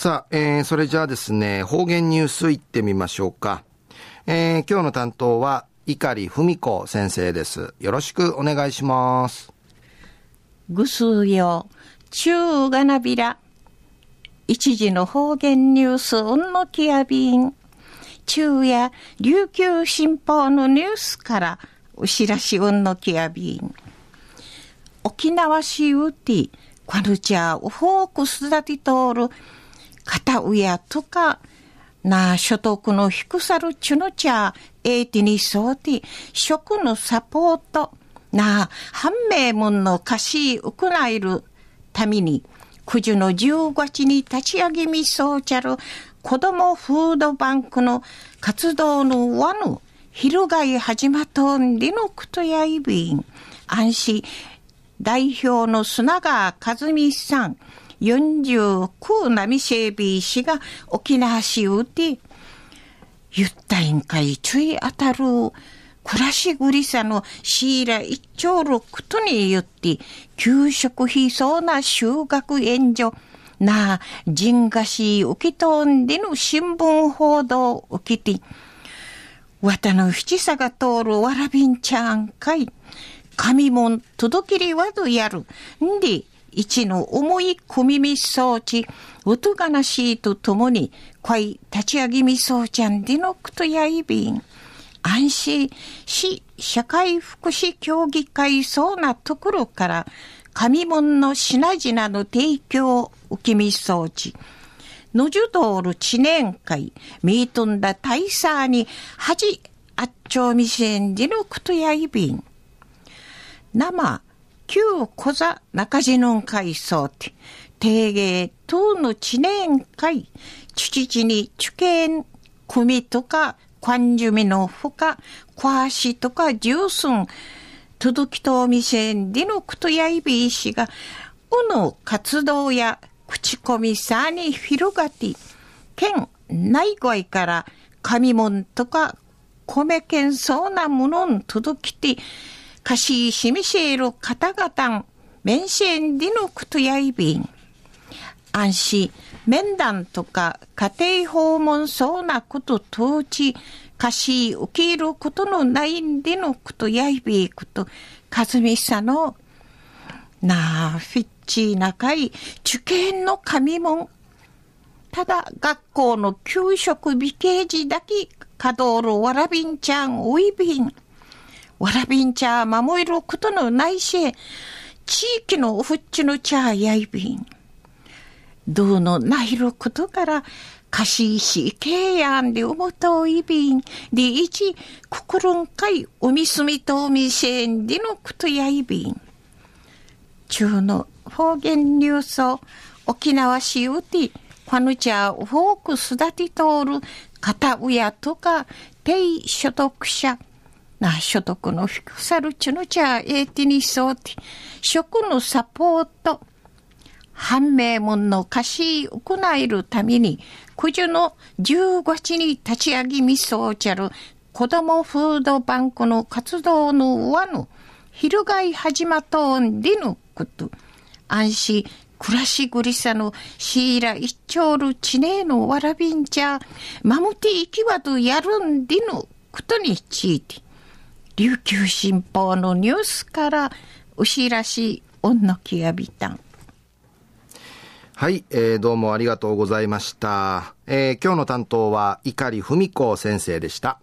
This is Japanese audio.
さあ、えー、それじゃあですね、方言ニュースいってみましょうか。えー、今日の担当は、碇文子先生です。よろしくお願いします。ぐすうよ、中がなびら。一時の方言ニュース、うんのきやびん。中や琉球新報のニュースから、お知らしうんのきやびん。沖縄市うて、こぬちゃ、おフォークスだてとる、片親とか、な所得の低さるちゅのちゃ、えいてにそうて、食のサポート、な判明門の貸しうくないるために、九十の十五日に立ち上げみそうちゃる子供フードバンクの活動の輪の翻い始まとんりのくとやいびん。安心代表の砂川和美さん、49波整備士が沖縄市うて、ゆったいんかいちゅい当たる、暮らしぐりさのシーラ一丁ることによって、給食費そうな修学援助、なあ、人がし受け取んでの新聞報道を受けて、わたの七さが通るわらびんちゃんかい、神も届けりわどやる。んで、一の重い小耳装置、音がなしとともに、こい立ち上げみそうちゃんでのくとやいびん。安心市社会福祉協議会そうなところから、紙門の品々の提供受けみ装置。のじゅどおる知念会、みーとんだ大佐に、はじ、あっちょうみせんでのくとやいびん。生、旧小座中地の会層て、定芸等の知念会、父地に主権、組とか、quan ju mi no fuka, kwashi とか十寸、届きとみせんでのくとやいびいしが、うの活動や口コミさに広がって、県内外から紙門とか米県そうなものん届きて、かししみせる方々、面線でのくとやいびん。安心、面談とか家庭訪問そうなこと当時、かし受けることのないんでのことやいびいこと、かずみさの、なあ、フィッチーなかい、受験の神門。ただ、学校の給食美形児だけ、稼働るわらびんちゃん、おいびん。わらびんちゃ守ることのないし、地域のおふっちの茶やいびん。どうのないることから、かしいしけいやんでおもといびん。でいち、くくるんかいおみすみとおみせんでのことやいびん。中の方言ニュースを沖縄市うて、ファヌチャーフォークすだて通る片親とか低所得者、な所得の低さるちのちゃえてにそうて、食のサポート、判明門の貸し行えるために、九十の15日に立ち上げみそうちゃる。子供フードバンクの活動の輪の翻い始まとんでのこと。安心、暮らしぐりさのシーラ一丁るちねえのわらびんちゃ、まむていきわとやるんでのことについて、琉球新報のニュースから牛らしおんのきやびたん。はい、えー、どうもありがとうございました。えー、今日の担当は碇文子先生でした。